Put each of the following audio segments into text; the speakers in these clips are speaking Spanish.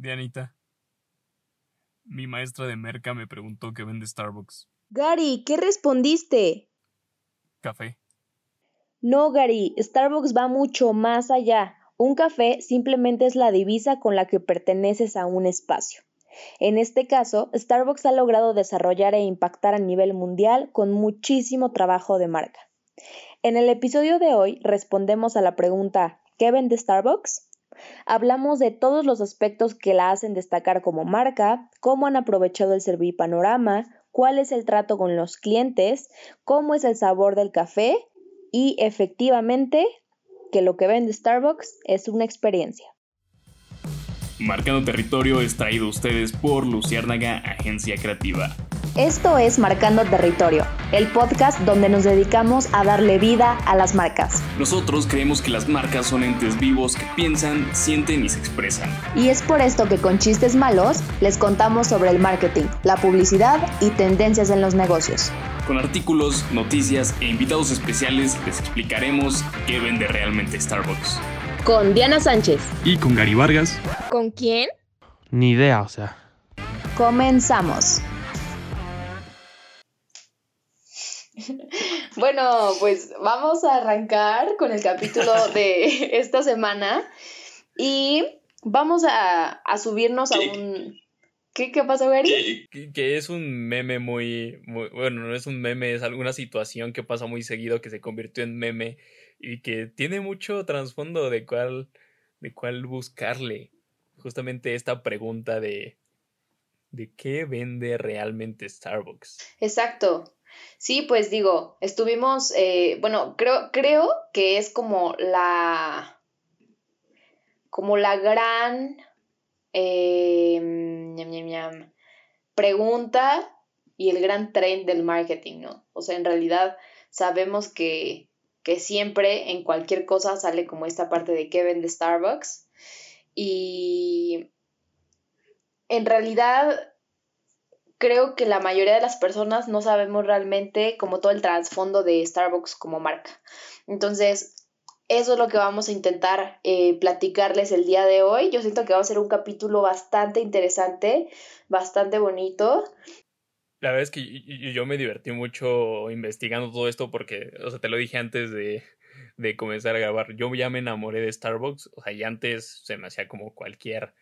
Dianita, mi maestra de merca me preguntó qué vende Starbucks. Gary, ¿qué respondiste? Café. No, Gary, Starbucks va mucho más allá. Un café simplemente es la divisa con la que perteneces a un espacio. En este caso, Starbucks ha logrado desarrollar e impactar a nivel mundial con muchísimo trabajo de marca. En el episodio de hoy respondemos a la pregunta ¿qué vende Starbucks? Hablamos de todos los aspectos que la hacen destacar como marca, cómo han aprovechado el Servipanorama, cuál es el trato con los clientes, cómo es el sabor del café y efectivamente que lo que vende Starbucks es una experiencia. Marcando Territorio es traído a ustedes por Luciérnaga Agencia Creativa. Esto es Marcando Territorio, el podcast donde nos dedicamos a darle vida a las marcas. Nosotros creemos que las marcas son entes vivos que piensan, sienten y se expresan. Y es por esto que con chistes malos les contamos sobre el marketing, la publicidad y tendencias en los negocios. Con artículos, noticias e invitados especiales les explicaremos qué vende realmente Starbucks. Con Diana Sánchez. Y con Gary Vargas. ¿Con quién? Ni idea, o sea. Comenzamos. Bueno, pues vamos a arrancar con el capítulo de esta semana y vamos a, subirnos a un... ¿Qué, qué pasó, Gary? Que, es un meme muy, muy, Bueno, no es un meme, es alguna situación que pasa muy seguido que se convirtió en meme y que tiene mucho trasfondo de cuál, de cuál buscarle. Justamente esta pregunta de, de qué vende realmente Starbucks. Exacto. Sí, pues digo, estuvimos, eh, bueno, creo, creo que es como la, como la gran eh, pregunta y el gran trend del marketing, ¿no? O sea, en realidad sabemos que, que siempre en cualquier cosa sale como esta parte de qué vende Starbucks y en realidad creo que la mayoría de las personas no sabemos realmente como todo el trasfondo de Starbucks como marca. Entonces, eso es lo que vamos a intentar eh, platicarles el día de hoy. Yo siento que va a ser un capítulo bastante interesante, bastante bonito. La verdad es que yo me divertí mucho investigando todo esto porque, o sea, te lo dije antes de, de comenzar a grabar. Yo ya me enamoré de Starbucks. O sea, y antes se me hacía como cualquier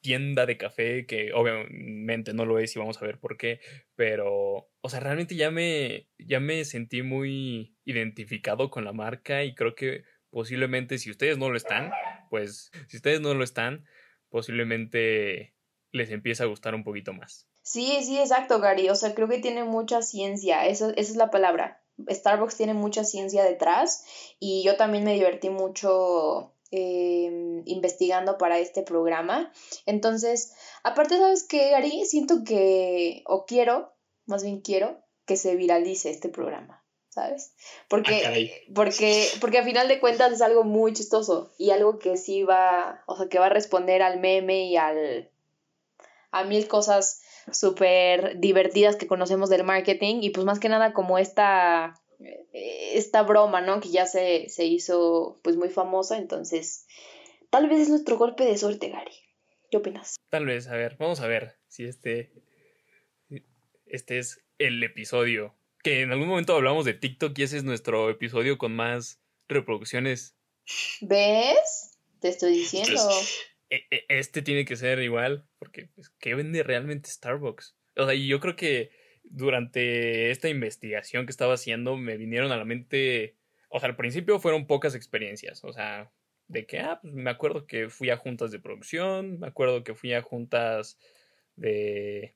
tienda de café, que obviamente no lo es y vamos a ver por qué, pero, o sea, realmente ya me, ya me sentí muy identificado con la marca y creo que posiblemente si ustedes no lo están, pues si ustedes no lo están, posiblemente les empiece a gustar un poquito más. Sí, sí, exacto, Gary. O sea, creo que tiene mucha ciencia, esa es la palabra. Starbucks tiene mucha ciencia detrás y yo también me divertí mucho Em, investigando para este programa. Entonces, aparte, ¿sabes qué, Gary? Siento que, o quiero, más bien quiero, que se viralice este programa. ¿Sabes? Porque, ah, porque, porque a final de cuentas es algo muy chistoso y algo que sí va, o sea, que va a responder al meme y al, a mil cosas súper divertidas que conocemos del marketing y pues más que nada como esta esta broma, ¿no? Que ya se, se hizo pues muy famosa, entonces tal vez es nuestro golpe de suerte, Gary. ¿Qué opinas? Tal vez, a ver, vamos a ver si este, este es el episodio. Que en algún momento hablamos de TikTok y ese es nuestro episodio con más reproducciones. ¿Ves? Te estoy diciendo. E, e, este tiene que ser igual, porque pues, ¿qué vende realmente Starbucks? O sea, y yo creo que durante esta investigación que estaba haciendo me vinieron a la mente, o sea, al principio fueron pocas experiencias, o sea, de que, ah, pues me acuerdo que fui a juntas de producción, me acuerdo que fui a juntas de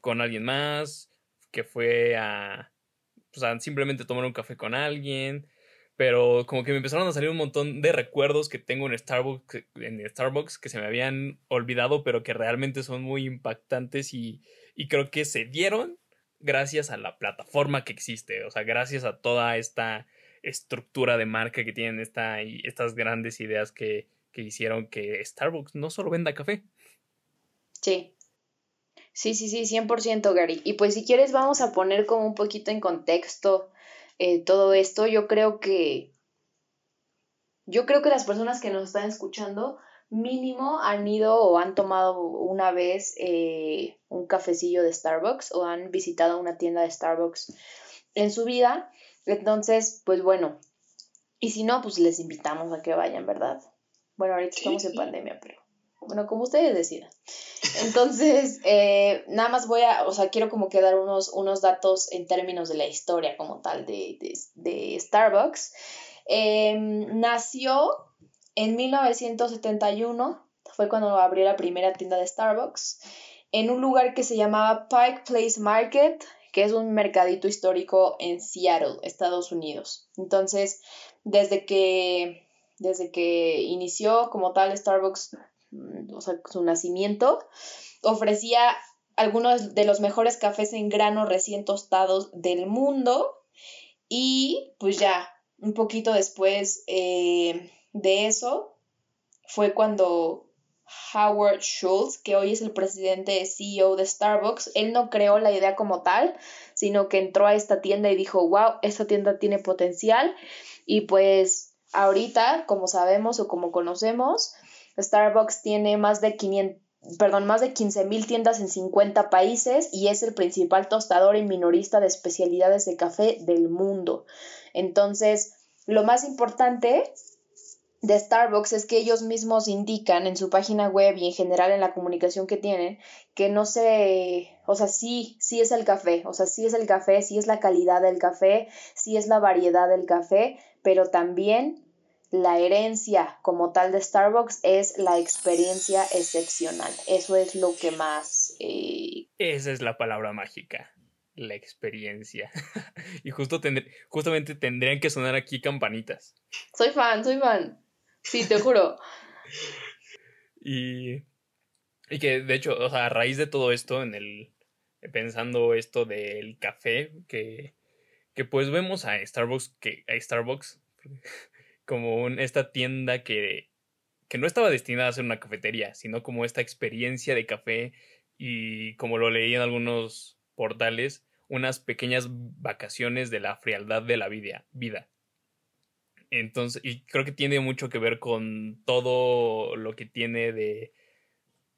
con alguien más, que fue a, pues, a simplemente tomar un café con alguien, pero como que me empezaron a salir un montón de recuerdos que tengo en Starbucks, en Starbucks que se me habían olvidado, pero que realmente son muy impactantes y, y creo que se dieron gracias a la plataforma que existe, o sea, gracias a toda esta estructura de marca que tienen esta, y estas grandes ideas que, que hicieron que Starbucks no solo venda café. Sí. Sí, sí, sí, 100% Gary. Y pues si quieres vamos a poner como un poquito en contexto eh, todo esto. Yo creo que... Yo creo que las personas que nos están escuchando mínimo han ido o han tomado una vez eh, un cafecillo de Starbucks o han visitado una tienda de Starbucks en su vida. Entonces, pues bueno, y si no, pues les invitamos a que vayan, ¿verdad? Bueno, ahorita estamos en pandemia, pero bueno, como ustedes decidan. Entonces, eh, nada más voy a, o sea, quiero como que dar unos, unos datos en términos de la historia como tal de, de, Starbucks. Em, nació en 1971, fue cuando abrió la primera tienda de Starbucks, en un lugar que se llamaba Pike Place Market, que es un mercadito histórico en Seattle, Estados Unidos. Entonces, desde que, desde que inició como tal Starbucks, mm, o sea, su nacimiento, ofrecía algunos de los mejores cafés en grano recién tostados del mundo y pues ya un poquito después eh, de eso fue cuando Howard Schultz, que hoy es el presidente CEO de Starbucks, él no creó la idea como tal, sino que entró a esta tienda y dijo, wow, esta tienda tiene potencial. Y pues ahorita, como sabemos o como conocemos, Starbucks tiene más de 500 perdón, más de 15 mil tiendas en 50 países y es el principal tostador y minorista de especialidades de café del mundo. Entonces, lo más importante de Starbucks es que ellos mismos indican en su página web y en general en la comunicación que tienen que no se, o sea, sí, sí es el café, o sea, sí es el café, sí es la calidad del café, sí es la variedad del café, pero también la herencia como tal de Starbucks es la experiencia excepcional. Eso es lo que más... Eh, Esa es la palabra mágica, la experiencia. y justo justamente tendrían que sonar aquí campanitas. Soy fan, soy fan. Sí, te juro. y, y que, de hecho, o sea, a raíz de todo esto, en el. Pensando esto del café, que, que pues vemos a Starbucks, que, a Starbucks como un, esta tienda que, que no estaba destinada a ser una cafetería, sino como esta experiencia de café y como lo leí en algunos portales, unas pequeñas vacaciones de la frialdad de la vida. vida. Entonces, y creo que tiene mucho que ver con todo lo que tiene de,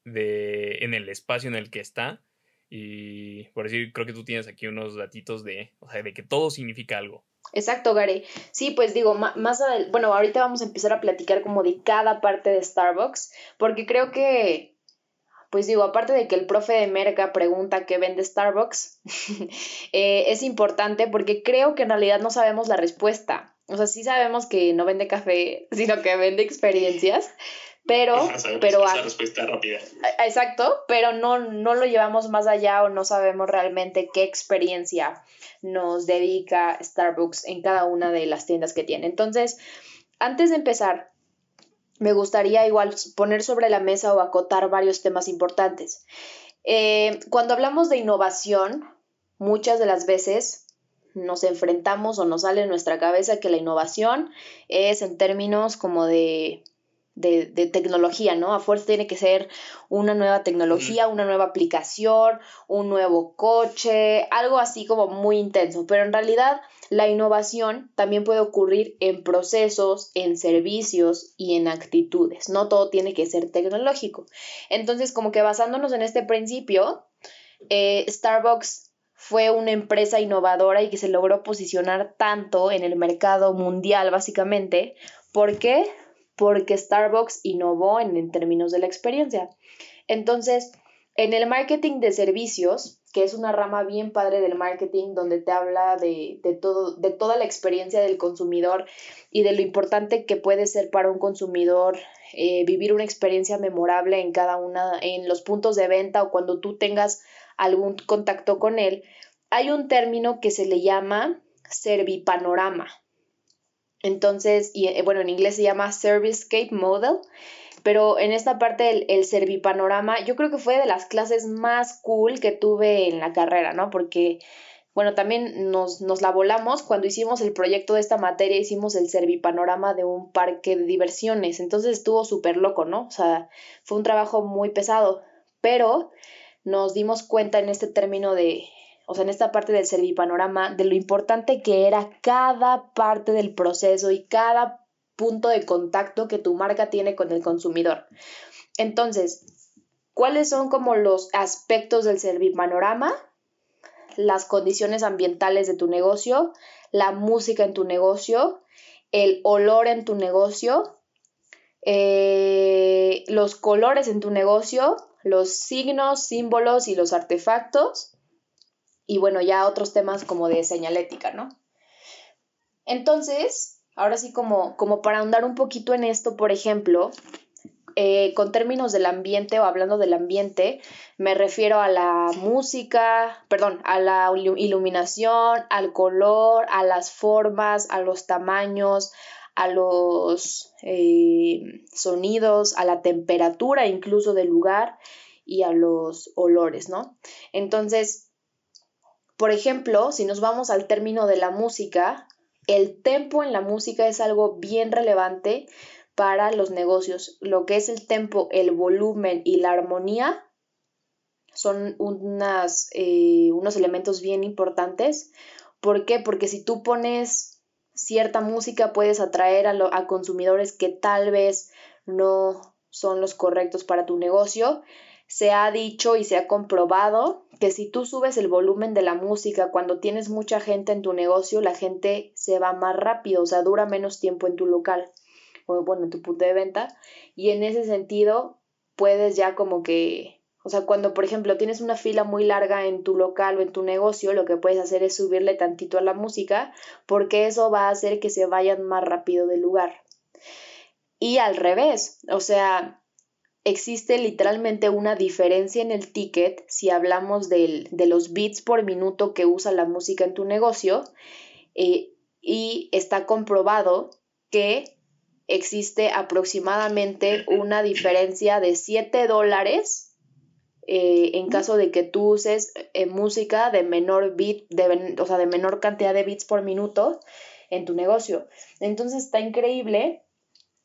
de en el espacio en el que está. Y por decir, creo que tú tienes aquí unos datitos de, o sea, de que todo significa algo. Exacto, Gary. Sí, pues digo, más adelante, bueno, ahorita vamos a empezar a platicar como de cada parte de Starbucks, porque creo que, pues digo, aparte de que el profe de Merca pregunta qué vende Starbucks, eh, es importante porque creo que en realidad no sabemos la respuesta. O sea, sí sabemos que no vende café, sino que vende experiencias, pero... pero esa respuesta rápida. Exacto, pero no, no lo llevamos más allá o no sabemos realmente qué experiencia nos dedica Starbucks en cada una de las tiendas que tiene. Entonces, antes de empezar, me gustaría igual poner sobre la mesa o acotar varios temas importantes. Eh, cuando hablamos de innovación, muchas de las veces nos enfrentamos o nos sale en nuestra cabeza que la innovación es en términos como de, de, tecnología, ¿no? A fuerza tiene que ser una nueva tecnología, una nueva aplicación, un nuevo coche, algo así como muy intenso, pero en realidad la innovación también puede ocurrir en procesos, en servicios y en actitudes, no todo tiene que ser tecnológico. Entonces, como que basándonos en este principio, eh, Starbucks fue una empresa innovadora y que se logró posicionar tanto en el mercado mundial, básicamente. ¿Por qué? Porque Starbucks innovó en, términos de la experiencia. Entonces, en el marketing de servicios, que es una rama bien padre del marketing donde te habla de, todo, de toda la experiencia del consumidor y de lo importante que puede ser para un consumidor eh, vivir una experiencia memorable en cada una, en los puntos de venta o cuando tú tengas algún contacto con él, hay un término que se le llama servipanorama. Entonces, y, eh, bueno, en inglés se llama Servicescape Model, pero en esta parte el, el servipanorama yo creo que fue de las clases más cool que tuve en la carrera, ¿no? Porque, bueno, también nos, nos la volamos cuando hicimos el proyecto de esta materia, hicimos el servipanorama de un parque de diversiones, entonces estuvo súper loco, ¿no? O sea, fue un trabajo muy pesado, pero nos dimos cuenta en este término de, o sea, en esta parte del servipanorama, de lo importante que era cada parte del proceso y cada punto de contacto que tu marca tiene con el consumidor. Entonces, ¿cuáles son como los aspectos del servipanorama? Las condiciones ambientales de tu negocio, la música en tu negocio, el olor en tu negocio, eh, los colores en tu negocio, los signos, símbolos y los artefactos. Y bueno, ya otros temas como de señalética, ¿no? Entonces, ahora sí como, como para ahondar un poquito en esto, por ejemplo, eh, con términos del ambiente o hablando del ambiente, me refiero a la música, perdón, a la iluminación, al color, a las formas, a los tamaños, a los eh, sonidos, a la temperatura incluso del lugar y a los olores, ¿no? Entonces, por ejemplo, si nos vamos al término de la música, el tempo en la música es algo bien relevante para los negocios. Lo que es el tempo, el volumen y la armonía son unas, eh, unos elementos bien importantes. ¿Por qué? Porque si tú pones cierta música puedes atraer a, a consumidores que tal vez no son los correctos para tu negocio. Se ha dicho y se ha comprobado que si tú subes el volumen de la música cuando tienes mucha gente en tu negocio, la gente se va más rápido, o sea, dura menos tiempo en tu local o bueno, en tu punto de venta. Y en ese sentido, puedes ya como que, o sea, cuando por ejemplo tienes una fila muy larga en tu local o en tu negocio, lo que puedes hacer es subirle tantito a la música, porque eso va a hacer que se vayan más rápido del lugar. Y al revés, o sea, existe literalmente una diferencia en el ticket si hablamos de los bits por minuto que usa la música en tu negocio eh, y está comprobado que existe aproximadamente una diferencia de 7 dólares eh, en caso de que tú uses eh, música de menor bit, de, o sea, de menor cantidad de bits por minuto en tu negocio. Entonces está increíble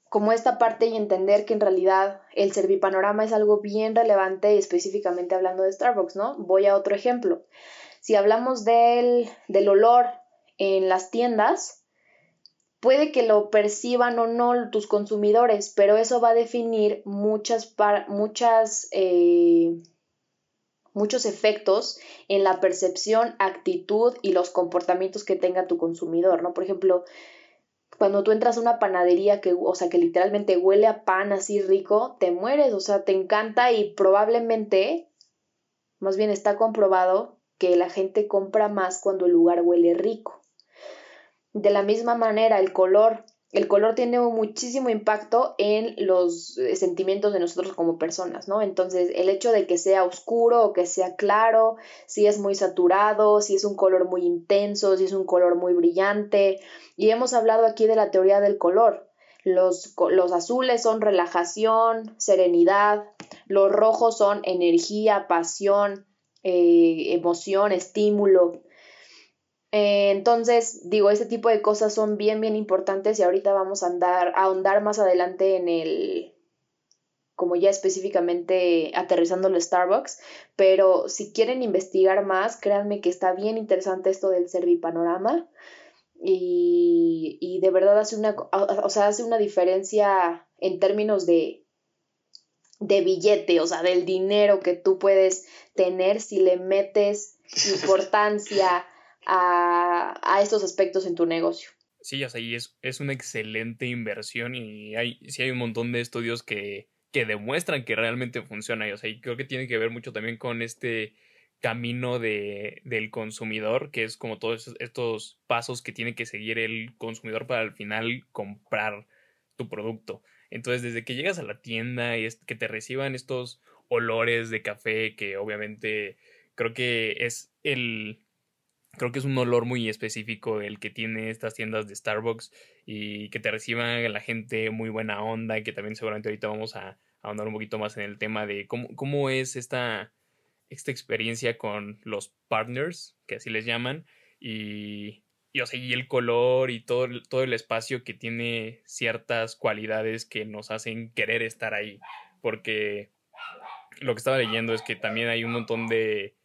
como esta parte y entender que en realidad el servipanorama es algo bien relevante y específicamente hablando de Starbucks, ¿no? Voy a otro ejemplo. Si hablamos del, del olor en las tiendas, puede que lo perciban o no tus consumidores, pero eso va a definir muchas, muchas eh, muchos efectos en la percepción, actitud y los comportamientos que tenga tu consumidor, ¿no? Por ejemplo, cuando tú entras a una panadería que, o sea, que literalmente huele a pan así rico, te mueres, o sea, te encanta y probablemente, más bien está comprobado que la gente compra más cuando el lugar huele rico. De la misma manera, el color. El color tiene muchísimo impacto en los eh, sentimientos de nosotros como personas, ¿no? Entonces, el hecho de que sea oscuro o que sea claro, si es muy saturado, si es un color muy intenso, si es un color muy brillante. Y hemos hablado aquí de la teoría del color. Los, los azules son relajación, serenidad, los rojos son energía, pasión, eh, emoción, estímulo. Eh, entonces, digo, ese tipo de cosas son bien, bien importantes y ahorita vamos a andar, a ahondar más adelante en el, como ya específicamente aterrizando el Starbucks, pero si quieren investigar más, créanme que está bien interesante esto del Servipanorama y, y de verdad hace una, o sea, hace una diferencia en términos de, de billete, o sea, del dinero que tú puedes tener si le metes importancia a, estos aspectos en tu negocio. Sí, o sea, y es, es una excelente inversión y hay, sí hay un montón de estudios que, que demuestran que realmente funciona. Y, o sea, y creo que tiene que ver mucho también con este camino de, del consumidor, que es como todos estos pasos que tiene que seguir el consumidor para al final comprar tu producto. Entonces, desde que llegas a la tienda y es, que te reciban estos olores de café, que obviamente creo que es el, Creo que es un olor muy específico el que tiene estas tiendas de Starbucks y que te reciban la gente muy buena onda y que también seguramente ahorita vamos a, ahondar un poquito más en el tema de cómo, cómo es esta, esta experiencia con los partners, que así les llaman, y, y, o y el color y todo, todo el espacio que tiene ciertas cualidades que nos hacen querer estar ahí. Porque lo que estaba leyendo es que también hay un montón de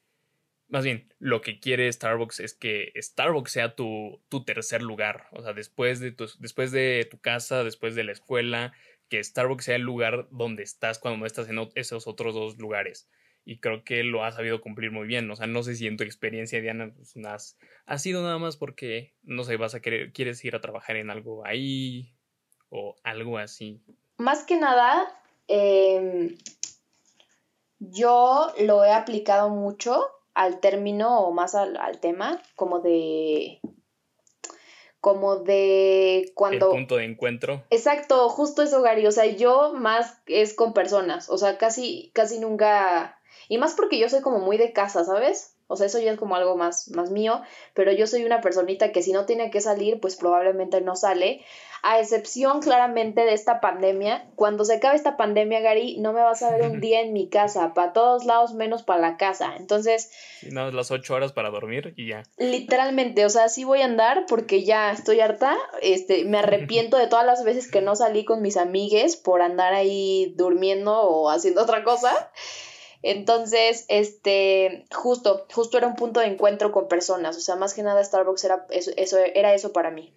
más bien, lo que quiere Starbucks es que Starbucks sea tu, tu tercer lugar. O sea, después de, tu, después de tu casa, después de la escuela, que Starbucks sea el lugar donde estás cuando no estás en esos otros dos lugares. Y creo que lo ha sabido cumplir muy bien. O sea, no sé si en tu experiencia, Diana, pues, has, ha sido nada más porque, no sé, vas a querer, quieres ir a trabajar en algo ahí o algo así. Más que nada, em, yo lo he aplicado mucho al término o más al, tema, como de como de cuando... El punto de encuentro. Exacto, justo eso, Gary. O sea, yo más es con personas. O sea, casi, casi nunca... Y más porque yo soy como muy de casa, ¿sabes? O sea, eso ya es como algo más, más mío, pero yo soy una personita que si no tiene que salir, pues probablemente no sale. A excepción claramente de esta pandemia. Cuando se acabe esta pandemia, Gary, no me vas a ver un día en mi casa, para todos lados menos para la casa. Entonces... No, las ocho horas para dormir y ya. Literalmente, o sea, sí voy a andar porque ya estoy harta. Este, me arrepiento de todas las veces que no salí con mis amigues por andar ahí durmiendo o haciendo otra cosa. Entonces, este, justo, justo era un punto de encuentro con personas, o sea, más que nada Starbucks era eso, era eso para mí.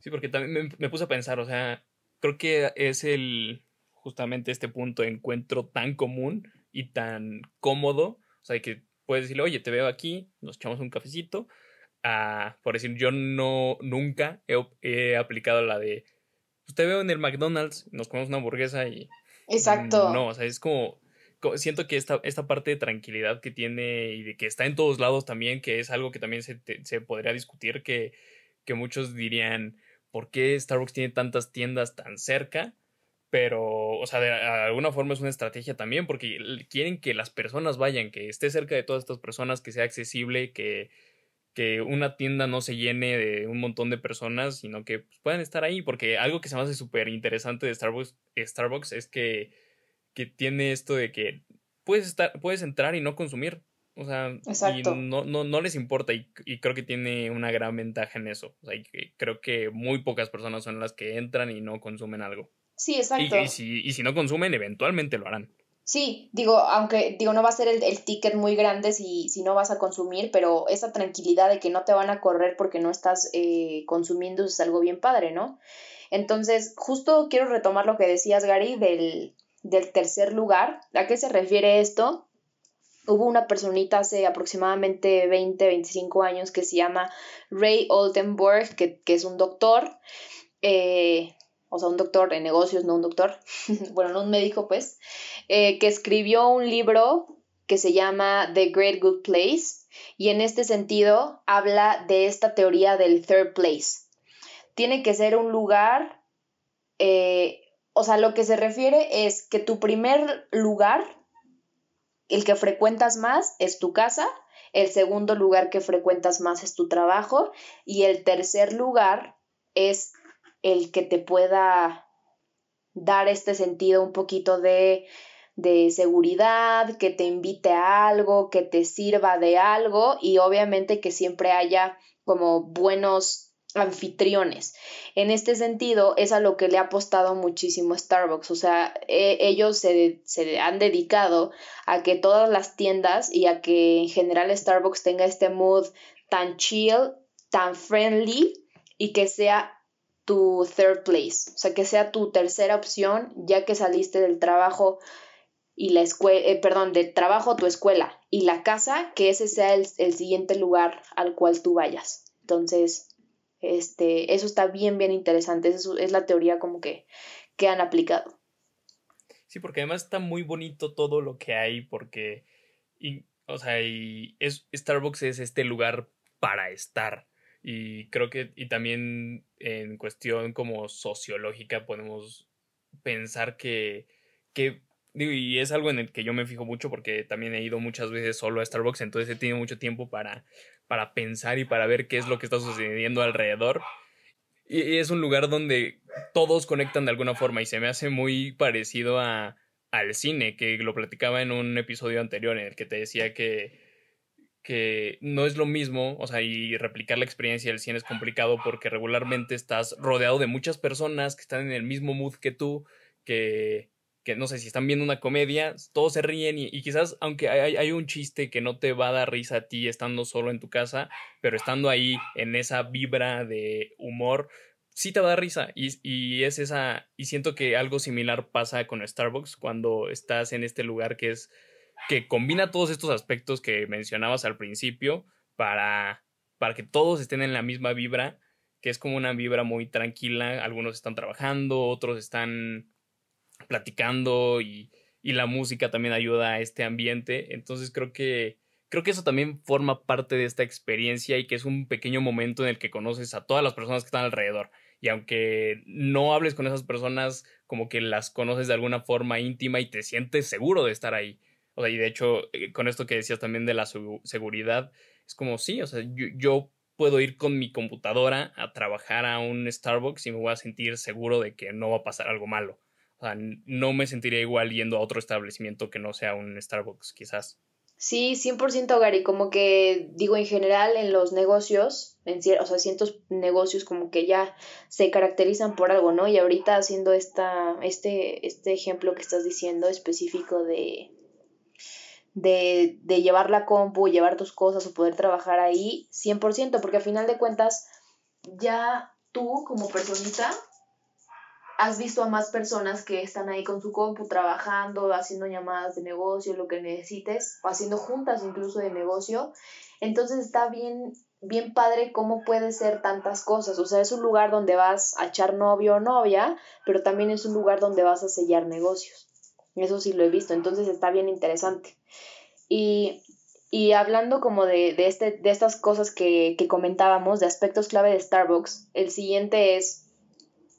Sí, porque también me, puse a pensar, o sea, creo que es el, justamente este punto de encuentro tan común y tan cómodo, o sea, que puedes decirle, oye, te veo aquí, nos echamos un cafecito, ah, por decir, yo no, nunca he, he aplicado la de, pues te veo en el McDonald's, nos comemos una hamburguesa y... Exacto. No, o sea, es como siento que esta, esta parte de tranquilidad que tiene y de que está en todos lados también, que es algo que también se, se podría discutir, que, que muchos dirían, ¿por qué Starbucks tiene tantas tiendas tan cerca? Pero, o sea, de alguna forma es una estrategia también, porque quieren que las personas vayan, que esté cerca de todas estas personas, que sea accesible, que, que una tienda no se llene de un montón de personas, sino que pues, puedan estar ahí, porque algo que se me hace súper interesante de Starbucks, Starbucks es que que tiene esto de que puedes estar, puedes entrar y no consumir. O sea, y no, no, no, les importa y, creo que tiene una gran ventaja en eso. O sea, creo que muy pocas personas son las que entran y no consumen algo. Sí, exacto. Y, si, y si no consumen, eventualmente lo harán. Sí, digo, aunque digo, no va a ser el, el, ticket muy grande si, si no vas a consumir, pero esa tranquilidad de que no te van a correr porque no estás eh, consumiendo es algo bien padre, ¿no? Entonces, justo quiero retomar lo que decías, Gary, del, del tercer lugar. ¿A qué se refiere esto? Hubo una personita hace aproximadamente 20, 25 años que se llama Ray Oldenburg, que, es un doctor, eh, o sea, un doctor de negocios, no un doctor, bueno, no un médico, pues, eh, que escribió un libro que se llama The Great Good Place, y en este sentido habla de esta teoría del third place. Tiene que ser un lugar eh, o sea, lo que se refiere es que tu primer lugar, el que frecuentas más, es tu casa, el segundo lugar que frecuentas más es tu trabajo y el tercer lugar es el que te pueda dar este sentido un poquito de, de seguridad, que te invite a algo, que te sirva de algo y obviamente que siempre haya como buenos anfitriones. En este sentido, es a lo que le ha apostado muchísimo Starbucks. O sea, e, ellos se, se, han dedicado a que todas las tiendas y a que en general Starbucks tenga este mood tan chill, tan friendly y que sea tu third place. O sea, que sea tu tercera opción ya que saliste del trabajo y la escuela, eh, perdón, del trabajo, tu escuela y la casa, que ese sea el, el siguiente lugar al cual tú vayas. Entonces, este, eso está bien, bien interesante. Eso es la teoría como que, que han aplicado. Sí, porque además está muy bonito todo lo que hay, porque, y, o sea, y es, Starbucks es este lugar para estar. Y creo que, y también en cuestión como sociológica podemos pensar que, que y es algo en el que yo me fijo mucho porque también he ido muchas veces solo a Starbucks, entonces he tenido mucho tiempo para para pensar y para ver qué es lo que está sucediendo alrededor. Y es un lugar donde todos conectan de alguna forma y se me hace muy parecido a, al cine, que lo platicaba en un episodio anterior en el que te decía que, que no es lo mismo, o sea, y replicar la experiencia del cine es complicado porque regularmente estás rodeado de muchas personas que están en el mismo mood que tú, que, que no sé si están viendo una comedia, todos se ríen y, quizás aunque hay, un chiste que no te va a dar risa a ti estando solo en tu casa, pero estando ahí en esa vibra de humor, sí te va a dar risa. Y, y es esa, y siento que algo similar pasa con Starbucks cuando estás en este lugar que es, que combina todos estos aspectos que mencionabas al principio para, para que todos estén en la misma vibra, que es como una vibra muy tranquila, algunos están trabajando, otros están platicando y, y la música también ayuda a este ambiente. Entonces creo que creo que eso también forma parte de esta experiencia y que es un pequeño momento en el que conoces a todas las personas que están alrededor. Y aunque no hables con esas personas, como que las conoces de alguna forma íntima y te sientes seguro de estar ahí. O sea, y de hecho, eh, con esto que decías también de la seguridad, es como sí, o sea, yo, yo puedo ir con mi computadora a trabajar a un Starbucks y me voy a sentir seguro de que no va a pasar algo malo. O sea, no me sentiría igual yendo a otro establecimiento que no sea un Starbucks, quizás. Sí, 100% Gary, como que digo en general en los negocios, en o sea, cientos negocios como que ya se caracterizan por algo, ¿no? Y ahorita haciendo esta, este, este ejemplo que estás diciendo específico de, de, de llevar la compu, llevar tus cosas o poder trabajar ahí, 100%, porque al final de cuentas ya tú como personita has visto a más personas que están ahí con su compu trabajando, haciendo llamadas de negocio, lo que necesites, o haciendo juntas incluso de negocio. Entonces está bien, bien padre cómo puede ser tantas cosas. O sea, es un lugar donde vas a echar novio o novia, pero también es un lugar donde vas a sellar negocios. Eso sí lo he visto. Entonces está bien interesante. Y, y hablando como de, de, este, de estas cosas que, que comentábamos, de aspectos clave de Starbucks, el siguiente es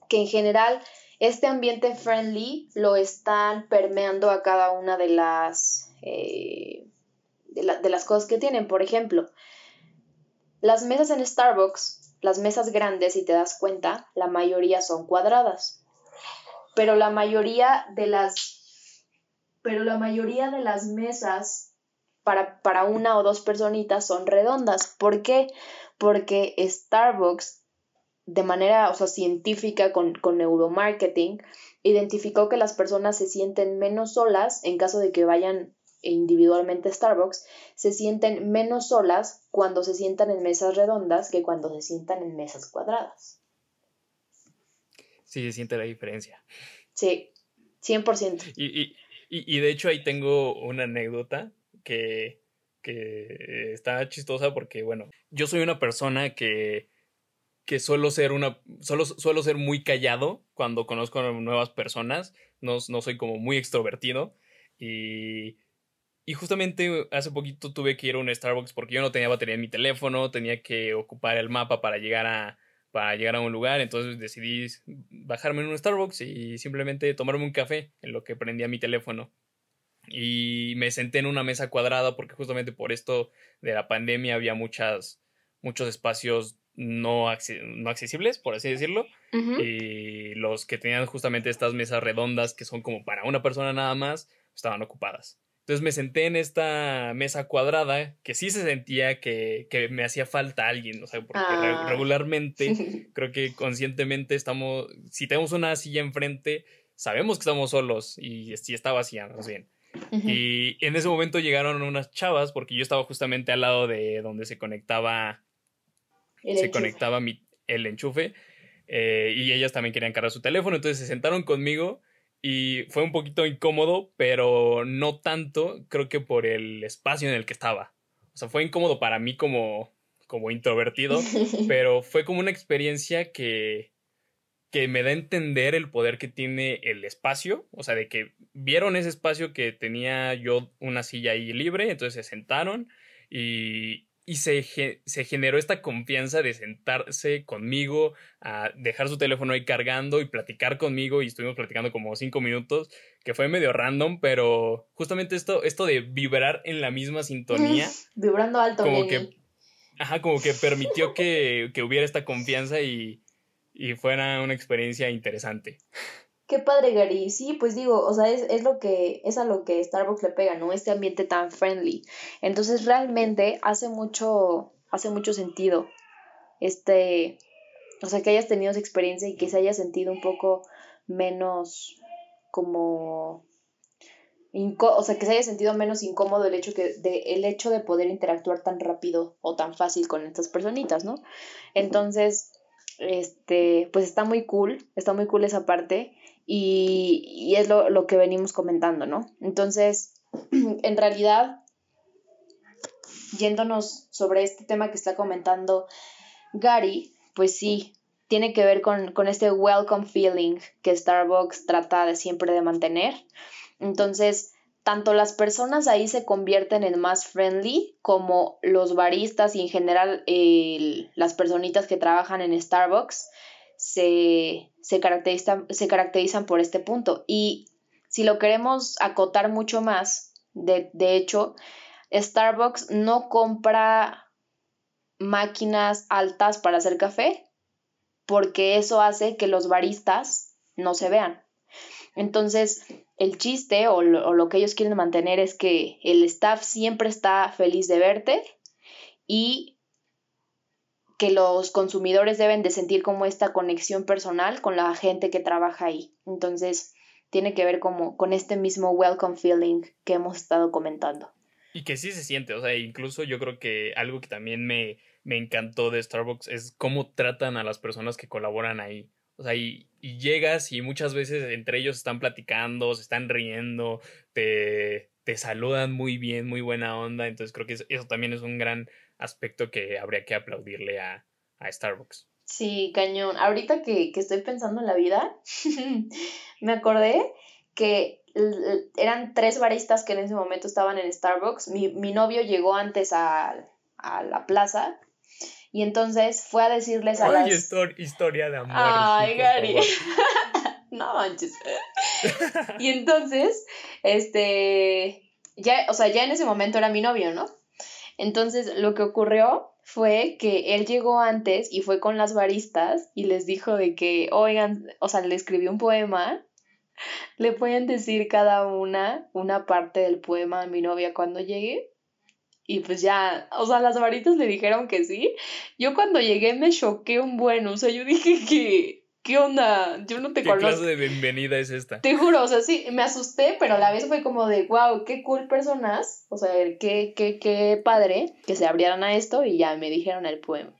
que en general este ambiente friendly lo están permeando a cada una de las, eh, de, las cosas que tienen. Por ejemplo, las mesas en Starbucks, las mesas grandes, si te das cuenta, la mayoría son cuadradas. Pero la mayoría de las. Pero la mayoría de las mesas para, para una o dos personitas son redondas. ¿Por qué? Porque Starbucks de manera o sea, científica con, con neuromarketing, identificó que las personas se sienten menos solas en caso de que vayan individualmente a Starbucks, se sienten menos solas cuando se sientan en mesas redondas que cuando se sientan en mesas cuadradas. Sí, se siente la diferencia. Sí, 100%. Y, y, y de hecho ahí tengo una anécdota que, que está chistosa porque, bueno, yo soy una persona que que suelo ser una. Solo, suelo ser muy callado cuando conozco nuevas personas. No, no soy como muy extrovertido. Y. Y justamente hace poquito tuve que ir a un Starbucks porque yo no tenía batería en mi teléfono, tenía que ocupar el mapa para llegar a, para llegar a un lugar, entonces decidí bajarme en un Starbucks y simplemente tomarme un café en lo que prendía mi teléfono. Y me senté en una mesa cuadrada porque justamente por esto de la pandemia había muchas, muchos espacios no, no accesibles, por así decirlo. Y los que tenían justamente estas mesas redondas que son como para una persona nada más, estaban ocupadas. Entonces me senté en esta mesa cuadrada que sí se sentía que, que me hacía falta alguien, o sea, porque ah. regularmente, creo que conscientemente estamos, si tenemos una silla enfrente, sabemos que estamos solos y si está vacía, más bien. Y en ese momento llegaron unas chavas, porque yo estaba justamente al lado de donde se conectaba se conectaba mi, el enchufe eh, y ellas también querían cargar su teléfono, entonces se sentaron conmigo y fue un poquito incómodo, pero no tanto, creo que por el espacio en el que estaba. O sea, fue incómodo para mí como, como introvertido, pero fue como una experiencia que, que me da a entender el poder que tiene el espacio, o sea, de que vieron ese espacio que tenía yo una silla ahí libre, entonces se sentaron y, y se, se, generó esta confianza de sentarse conmigo, a dejar su teléfono ahí cargando y platicar conmigo y estuvimos platicando como cinco minutos, que fue medio random, pero justamente esto, esto de vibrar en la misma sintonía. Vibrando alto. Como que, ajá, como que permitió que, que hubiera esta confianza y, y fuera una experiencia interesante. Qué padre, Gary. Sí, pues digo, o sea, es, es, lo que, es a lo que Starbucks le pega, ¿no? Este ambiente tan friendly. Entonces, realmente hace mucho, hace mucho sentido. Este, o sea, que hayas tenido esa experiencia y que se haya sentido un poco menos, como o sea, que se haya sentido menos incómodo el hecho, que, de, el hecho de poder interactuar tan rápido o tan fácil con estas personitas, ¿no? Entonces, este, pues está muy cool, está muy cool esa parte y, y es lo, lo que venimos comentando, ¿no? Entonces, en realidad, yéndonos sobre este tema que está comentando Gary, pues sí, tiene que ver con, con este welcome feeling que Starbucks trata de siempre de mantener. Entonces, tanto las personas ahí se convierten en más friendly como los baristas y en general las personitas que trabajan en Starbucks se, se, caracterizan, se caracterizan por este punto. Y si lo queremos acotar mucho más, de, de hecho, Starbucks no compra máquinas altas para hacer café porque eso hace que los baristas no se vean. Entonces, el chiste o lo, que ellos quieren mantener es que el staff siempre está feliz de verte y que los consumidores deben de sentir como esta conexión personal con la gente que trabaja ahí. Entonces, tiene que ver como con este mismo welcome feeling que hemos estado comentando. Y que sí se siente, o sea, incluso yo creo que algo que también me, me encantó de Starbucks es cómo tratan a las personas que colaboran ahí. O sea, y, llegas y muchas veces entre ellos están platicando, se están riendo, te, te saludan muy bien, muy buena onda. Entonces creo que eso, también es un gran aspecto que habría que aplaudirle a, a Starbucks. Sí, cañón. Ahorita que, que estoy pensando en la vida, me acordé que eran tres baristas que en ese momento estaban en Starbucks. Mi, mi novio llegó antes a, a la plaza y entonces fue a decirles a Ay, las... historia de amor. Ay, Gary. no manches. y entonces, este, ya, o sea, ya en ese momento era mi novio, ¿no? Entonces, lo que ocurrió fue que él llegó antes y fue con las baristas y les dijo de que, oigan, o sea, le escribió un poema, le pueden decir cada una una parte del poema a mi novia cuando llegue. Y pues ya, o sea, las varitas le dijeron que sí. Yo cuando llegué me choqué un buen, o sea, yo dije que, ¿qué onda? Yo no te conozco. ¿Qué clase de bienvenida es esta? Te juro, o sea, sí, me asusté, pero a la vez fue como de, wow, qué cool personas, o sea, qué, qué, qué padre que se abrieran a esto y ya me dijeron el poema.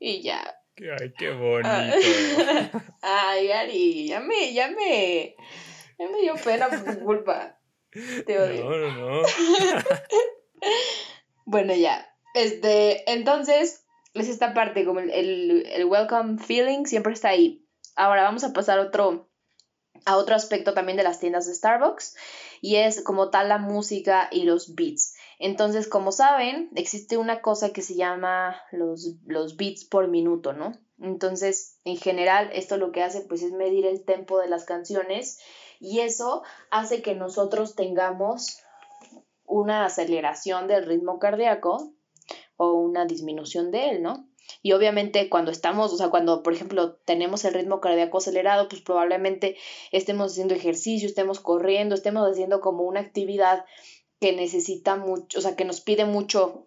Y ya. Ay, qué bonito. Ay, Ari, ya me, ya me, ya me dio pena por tu culpa. Te odio. No, no, no. bueno, ya. Este, entonces, es esta parte, como el, el, welcome feeling siempre está ahí. Ahora vamos a pasar otro, a otro aspecto también de las tiendas de Starbucks y es como tal la música y los beats. Entonces, como saben, existe una cosa que se llama los, los beats por minuto, ¿no? Entonces, en general, esto lo que hace pues es medir el tempo de las canciones y eso hace que nosotros tengamos una aceleración del ritmo cardíaco o una disminución de él, ¿no? Y obviamente cuando estamos, o sea, cuando por ejemplo tenemos el ritmo cardíaco acelerado, pues probablemente estemos haciendo ejercicio, estemos corriendo, estemos haciendo como una actividad que necesita mucho, o sea, que nos pide mucho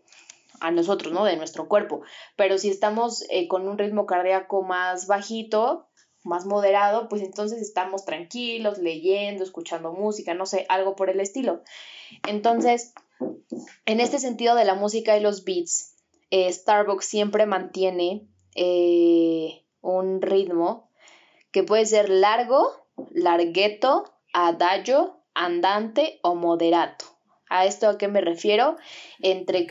a nosotros, ¿no? De nuestro cuerpo. Pero si estamos eh, con un ritmo cardíaco más bajito, más moderado, pues entonces estamos tranquilos, leyendo, escuchando música, no sé, algo por el estilo. Entonces, en este sentido de la música y los beats, eh, Starbucks siempre mantiene eh, un ritmo que puede ser largo, largueto, adagio, andante o moderato. ¿A esto a qué me refiero? Entre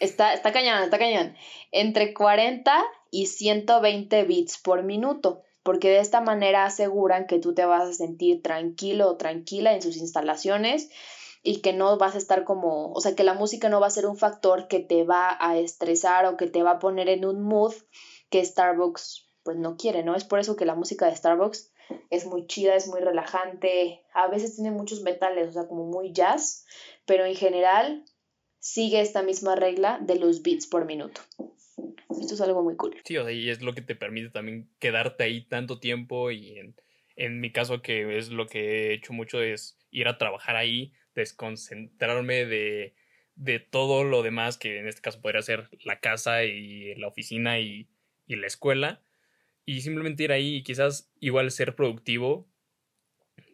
Está, está cañón, está cañón. Entre 40 y 120 bits por minuto porque de esta manera aseguran que tú te vas a sentir tranquilo o tranquila en sus instalaciones y que no vas a estar como, o sea, que la música no va a ser un factor que te va a estresar o que te va a poner en un mood que Starbucks pues no quiere, ¿no? Es por eso que la música de Starbucks es muy chida, es muy relajante, a veces tiene muchos metales, o sea, como muy jazz, pero en general sigue esta misma regla de los beats por minuto. Esto es algo muy cool. Sí, o sea, y es lo que te permite también quedarte ahí tanto tiempo y en, en mi caso que es lo que he hecho mucho es ir a trabajar ahí, desconcentrarme de, de todo lo demás que en este caso podría ser la casa y la oficina y, y la escuela y simplemente ir ahí y quizás igual ser productivo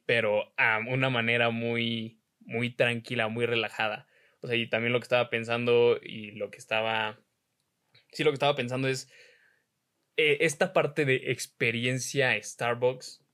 pero a una manera muy, muy tranquila, muy relajada. O sea, y también lo que estaba pensando y lo que estaba... Sí, lo que estaba pensando es eh, esta parte de experiencia Starbucks.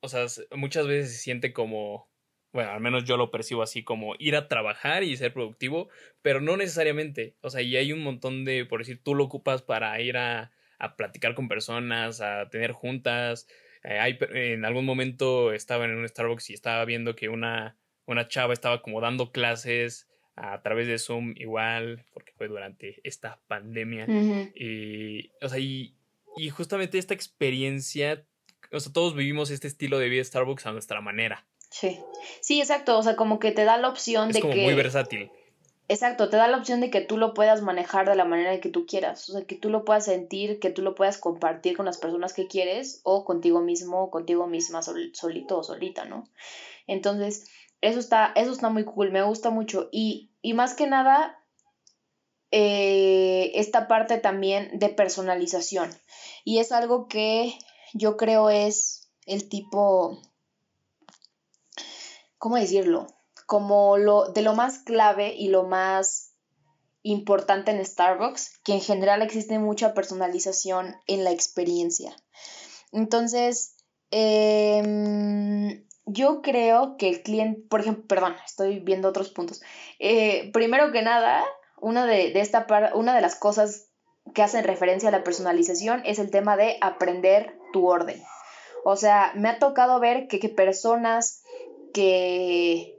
O sea, muchas veces se siente como bueno, al menos yo lo percibo así como ir a trabajar y ser productivo, pero no necesariamente. O sea, y hay un montón de, por decir, tú lo ocupas para ir a, a platicar con personas, a tener juntas. Eh, hay, en algún momento estaba en un Starbucks y estaba viendo que una, una chava estaba como dando clases a través de Zoom igual, porque fue durante esta pandemia. y, o sea, y, y justamente esta experiencia, o sea, todos vivimos este estilo de vida Starbucks a nuestra manera. Sí, sí, exacto, o sea, como que te da la opción es de como que... Muy versátil. Exacto, te da la opción de que tú lo puedas manejar de la manera que tú quieras, o sea, que tú lo puedas sentir, que tú lo puedas compartir con las personas que quieres o contigo mismo, contigo misma, solito o solita, ¿no? Entonces, eso está, eso está muy cool, me gusta mucho y, y más que nada, eh, esta parte también de personalización y es algo que yo creo es el tipo ¿cómo decirlo? Como lo de lo más clave y lo más importante en Starbucks, que en general existe mucha personalización en la experiencia. Entonces, em, yo creo que el cliente, por ejemplo, perdón, estoy viendo otros puntos. Eh, primero que nada, una de, esta una de las cosas que hacen referencia a la personalización es el tema de aprender tu orden. O sea, me ha tocado ver que, que personas que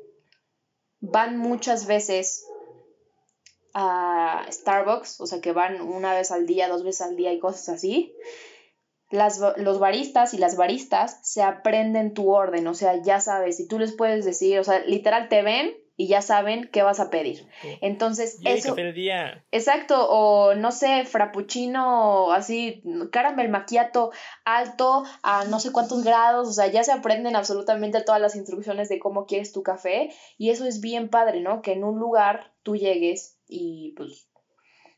van muchas veces a Starbucks, o sea que van una vez al día, dos veces al día y cosas así, las, los baristas y las baristas se aprenden tu orden, o sea, ya sabes, y tú les puedes decir, o sea, literal te ven y ya saben qué vas a pedir. Entonces, eso... Exacto, o no sé, frappuccino, así, caramel macchiato alto a no sé cuántos grados, o sea, ya se aprenden absolutamente todas las instrucciones de cómo quieres tu café y eso es bien padre, ¿no? Que en un lugar tú llegues y pues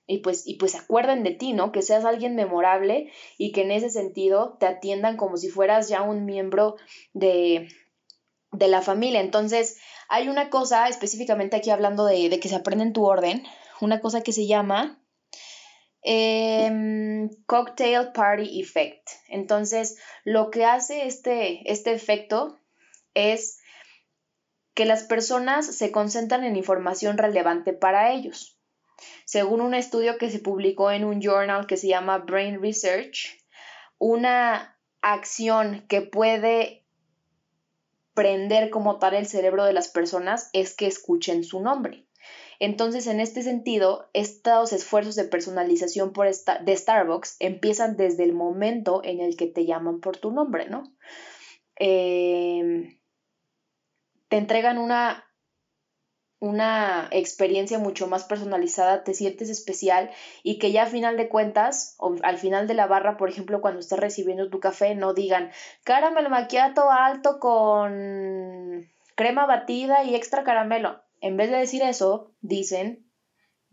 y pues, y pues acuerden de ti, ¿no? Que seas alguien memorable y que en ese sentido te atiendan como si fueras ya un miembro de, de la familia. Entonces, hay una cosa, específicamente aquí hablando de, que se aprende en tu orden, una cosa que se llama em, Cocktail Party Effect. Entonces, lo que hace este, este efecto es que las personas se concentran en información relevante para ellos. Según un estudio que se publicó en un journal que se llama Brain Research, una acción que puede prender como tal el cerebro de las personas es que escuchen su nombre. Entonces, en este sentido, estos esfuerzos de personalización de Starbucks empiezan desde el momento en el que te llaman por tu nombre, ¿no? Em, te entregan una una experiencia mucho más personalizada, te sientes especial y que ya a final de cuentas, o al final de la barra, por ejemplo, cuando estás recibiendo tu café, no digan caramelo macchiato alto con crema batida y extra caramelo. En vez de decir eso, dicen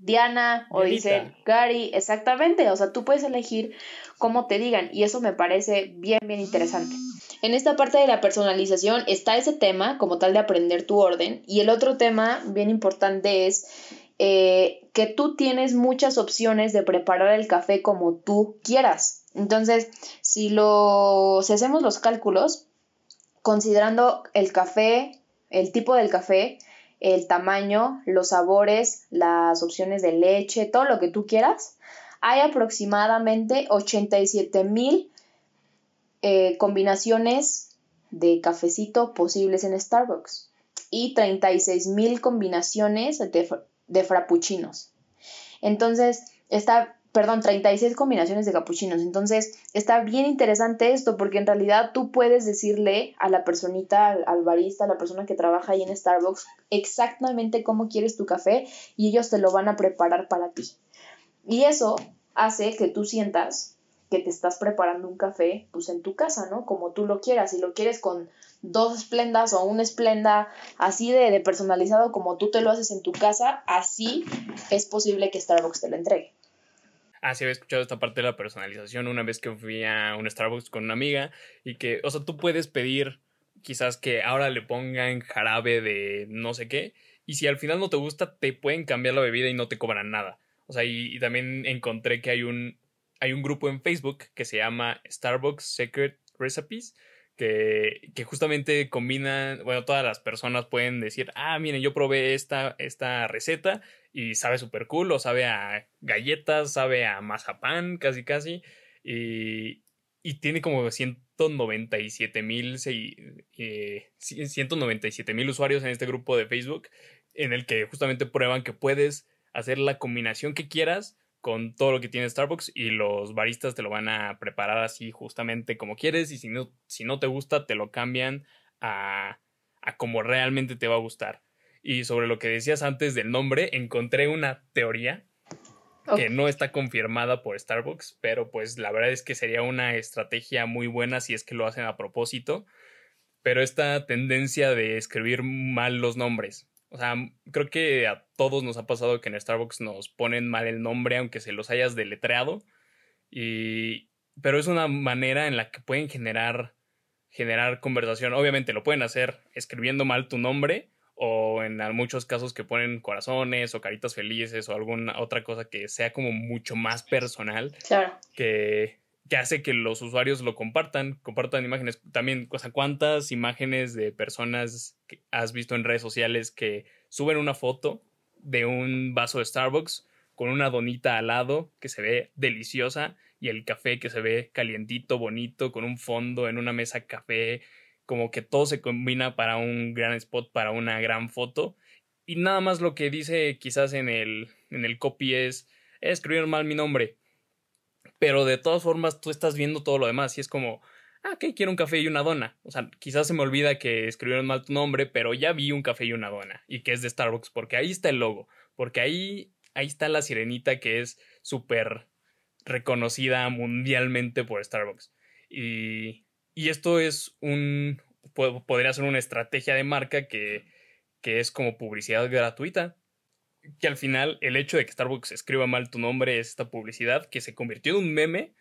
Diana o dicen Gary, exactamente, o sea, tú puedes elegir cómo te digan y eso me parece bien, bien interesante. En esta parte de la personalización está ese tema como tal de aprender tu orden y el otro tema bien importante es eh, que tú tienes muchas opciones de preparar el café como tú quieras. Entonces, si, lo, si hacemos los cálculos, considerando el café, el tipo del café, el tamaño, los sabores, las opciones de leche, todo lo que tú quieras, hay aproximadamente 87 mil eh, combinaciones de cafecito posibles en Starbucks y 36 mil combinaciones de, de frappuccinos. Entonces, está, perdón, 36 combinaciones de capuchinos. Entonces, está bien interesante esto porque en realidad tú puedes decirle a la personita, al, barista, a la persona que trabaja ahí en Starbucks, exactamente cómo quieres tu café y ellos te lo van a preparar para ti. Y eso hace que tú sientas que te estás preparando un café, pues en tu casa, ¿no? Como tú lo quieras. Si lo quieres con dos esplendas o un esplenda así de, personalizado como tú te lo haces en tu casa, así es posible que Starbucks te lo entregue. Ah, sí, había escuchado esta parte de la personalización una vez que fui a un Starbucks con una amiga y que, o sea, tú puedes pedir quizás que ahora le pongan jarabe de no sé qué, y si al final no te gusta, te pueden cambiar la bebida y no te cobran nada. O sea, y, también encontré que hay un, hay un grupo en Facebook que se llama Starbucks Secret Recipes, que, que, justamente combinan, bueno, todas las personas pueden decir, ah, miren, yo probé esta, esta receta y sabe súper cool, o sabe a galletas, sabe a mazapán, casi casi, y, y tiene como 197 mil eh, 197 mil usuarios en este grupo de Facebook en el que justamente prueban que puedes hacer la combinación que quieras con todo lo que tiene Starbucks y los baristas te lo van a preparar así justamente como quieres y si no, si no te gusta te lo cambian a, a como realmente te va a gustar. Y sobre lo que decías antes del nombre, encontré una teoría que no está confirmada por Starbucks, pero pues la verdad es que sería una estrategia muy buena si es que lo hacen a propósito. Pero esta tendencia de escribir mal los nombres. O sea, creo que a todos nos ha pasado que en Starbucks nos ponen mal el nombre, aunque se los hayas deletreado. Y. Pero es una manera en la que pueden generar. generar conversación. Obviamente lo pueden hacer escribiendo mal tu nombre o en muchos casos que ponen corazones o caritas felices o alguna otra cosa que sea como mucho más personal. Claro. Que, que hace que los usuarios lo compartan, compartan imágenes. También, o sea, ¿cuántas imágenes de personas que has visto en redes sociales que suben una foto de un vaso de Starbucks con una donita al lado que se ve deliciosa y el café que se ve calientito, bonito, con un fondo en una mesa café como que todo se combina para un gran spot, para una gran foto. Y nada más lo que dice quizás en el, en el copy es, escribieron mal mi nombre. Pero de todas formas tú estás viendo todo lo demás y es como, ah, ok, quiero un café y una dona. O sea, quizás se me olvida que escribieron mal tu nombre, pero ya vi un café y una dona y que es de Starbucks porque ahí está el logo, porque ahí, ahí está la sirenita que es súper reconocida mundialmente por Starbucks. Y, y esto es un, podría ser una estrategia de marca que, que es como publicidad gratuita. Que al final el hecho de que Starbucks escriba mal tu nombre es esta publicidad que se convirtió en un meme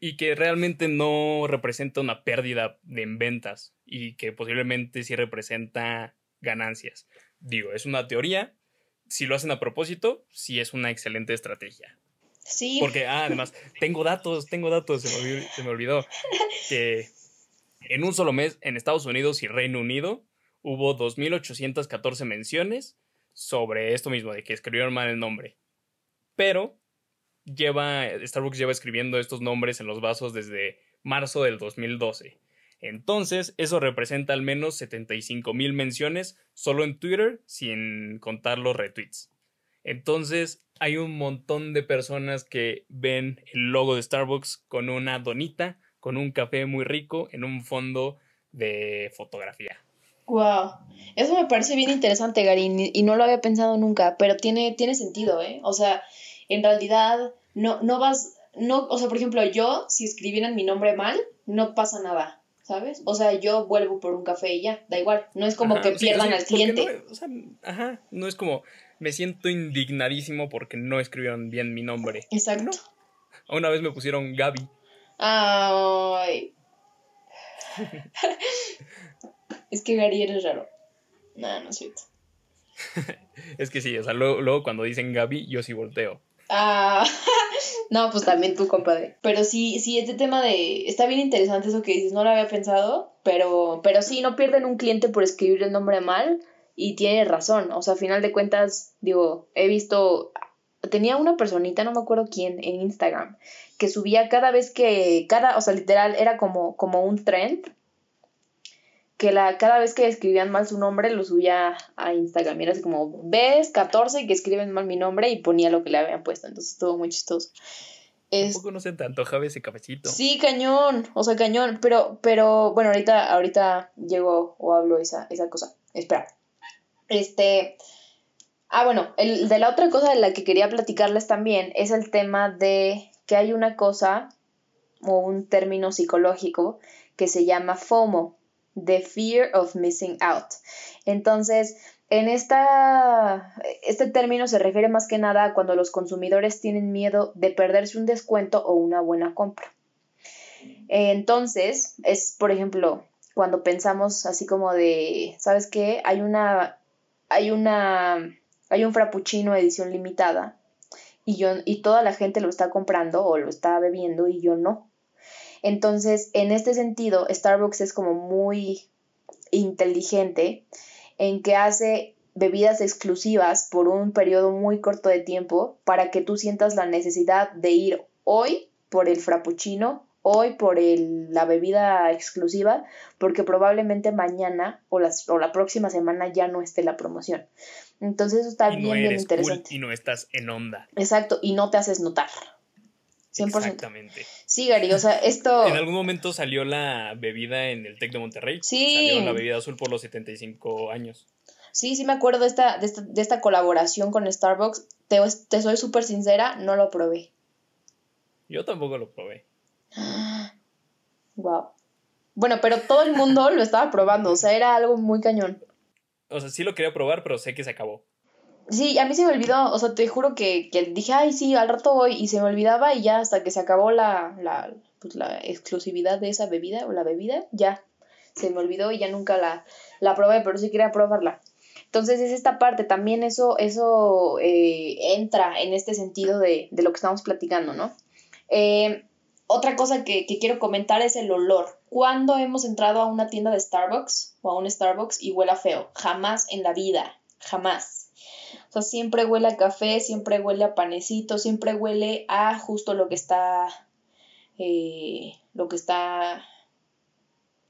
y que realmente no representa una pérdida en ventas y que posiblemente sí representa ganancias. Digo, es una teoría. Si lo hacen a propósito, sí es una excelente estrategia. Sí. Porque, ah, además, tengo datos, tengo datos, se me olvidó que en un solo mes, en Estados Unidos y Reino Unido, hubo 2.814 menciones sobre esto mismo, de que escribieron mal el nombre. Pero Starbucks lleva escribiendo estos nombres en los vasos desde marzo del 2012. Entonces, eso representa al menos 75 mil menciones solo en Twitter, sin contar los retweets. Entonces, hay un montón de personas que ven el logo de Starbucks con una donita con un café muy rico en un fondo de fotografía. Wow, eso me parece bien interesante, Gary, y no lo había pensado nunca, pero tiene, tiene sentido, ¿eh? O sea, en realidad no, no vas, no, o sea, por ejemplo, yo, si escribieran mi nombre mal, no pasa nada, ¿sabes? O sea, yo vuelvo por un café y ya, da igual, no es como que pierdan al cliente. No, o sea, ajá, no es como, me siento indignadísimo porque no escribieron bien mi nombre. Exacto. Una vez me pusieron Gaby. Ay. es que Gary eres raro. No, no es cierto. es que sí, o sea, luego, cuando dicen Gaby, yo sí volteo. Ah, no, pues también tú, compadre. Pero sí, sí, este tema de. Está bien interesante eso que dices, no lo había pensado, pero, pero sí, no pierden un cliente por escribir el nombre mal y tiene razón. O sea, a final de cuentas, digo, he visto. Tenía una personita, no me acuerdo quién, en Instagram, que subía cada vez que, cada, o sea, literal, era como, como un trend, que la, cada vez que escribían mal su nombre lo subía a Instagram. Era así como, ves 14 que escriben mal mi nombre y ponía lo que le habían puesto. Entonces estuvo muy chistoso. Es... Tampoco no se te antojaba ese cafecito. Sí, cañón, o sea, cañón, pero, pero, bueno, ahorita, ahorita llego o hablo esa, esa cosa. Espera. Este, ah, bueno, el, de la otra cosa de la que quería platicarles también es el tema de que hay una cosa o un término psicológico que se llama FOMO, The Fear of Missing Out. Entonces, en esta, este término se refiere más que nada a cuando los consumidores tienen miedo de perderse un descuento o una buena compra. Entonces, es, por ejemplo, cuando pensamos así como de, ¿sabes qué? Hay una, hay una, hay un frappuccino edición limitada y yo, y toda la gente lo está comprando o lo está bebiendo y yo no. Entonces, en este sentido, Starbucks es como muy inteligente en que hace bebidas exclusivas por un periodo muy corto de tiempo para que tú sientas la necesidad de ir hoy por el frappuccino, hoy por el, la bebida exclusiva, porque probablemente mañana o, las, o la próxima semana ya no esté la promoción. Entonces eso está bien, bien interesante. y no estás en onda. Exacto, y no te haces notar. 100%. Exactamente. Sí, Gary, o sea, esto... En algún momento salió la bebida en el TEC de Monterrey. Sí. Salió la bebida azul por los 75 años. Sí, sí me acuerdo de esta, de esta, de esta colaboración con Starbucks. Te, te soy súper sincera, no lo probé. Yo tampoco lo probé. Wow. Bueno, pero todo el mundo lo estaba probando, o sea, era algo muy cañón. O sea, sí lo quería probar, pero sé que se acabó. Sí, a mí se me olvidó, o sea, te juro que, que dije, ay, sí, al rato voy, y se me olvidaba, y ya hasta que se acabó la, la, pues, la exclusividad de esa bebida, o la bebida, ya, se me olvidó y ya nunca la, la probé, pero sí quería probarla. Entonces es esta parte, también eso, eso eh, entra en este sentido de, de, lo que estamos platicando, ¿no? Eh, otra cosa que, que, quiero comentar es el olor. ¿Cuándo hemos entrado a una tienda de Starbucks o a un Starbucks y huela feo? Jamás en la vida, jamás. O sea, siempre huele a café, siempre huele a panecito, siempre huele a justo lo que está, eh, lo que está,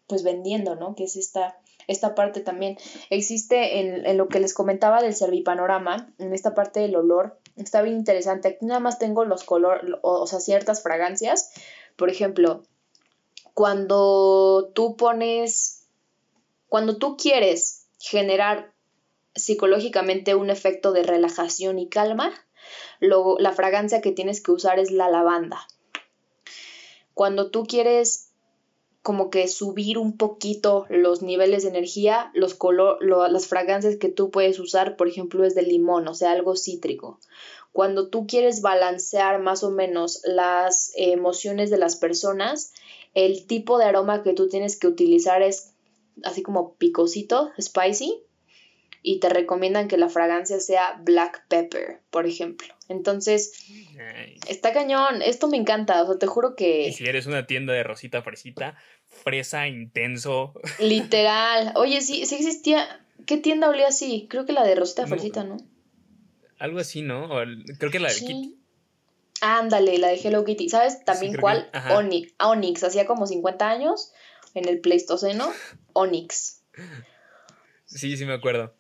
pues vendiendo, ¿no? Que es esta, esta parte también. Existe en, en, lo que les comentaba del Servipanorama, en esta parte del olor, está bien interesante. Aquí nada más tengo los colores, o, o sea, ciertas fragancias. Por ejemplo, cuando tú pones, cuando tú quieres generar psicológicamente un efecto de relajación y calma, luego la fragancia que tienes que usar es la lavanda. Cuando tú quieres como que subir un poquito los niveles de energía, los color, las fragancias que tú puedes usar, por ejemplo, es de limón, o sea, algo cítrico. Cuando tú quieres balancear más o menos las emociones de las personas, el tipo de aroma que tú tienes que utilizar es así como picosito, spicy, y te recomiendan que la fragancia sea black pepper, por ejemplo. Entonces, está cañón, esto me encanta, o sea, te juro que... Y si eres una tienda de rosita fresita, fresa intenso. Literal. Oye, sí, sí existía... ¿Qué tienda olía así? Creo que la de rosita fresita, ¿no? Algo así, ¿no? creo que la de Kitty. Ándale, la de Hello Kitty. ¿Sabes también cuál? Onyx. Onyx, hacía como 50 años en el Pleistoceno. Onyx. Sí, sí me acuerdo.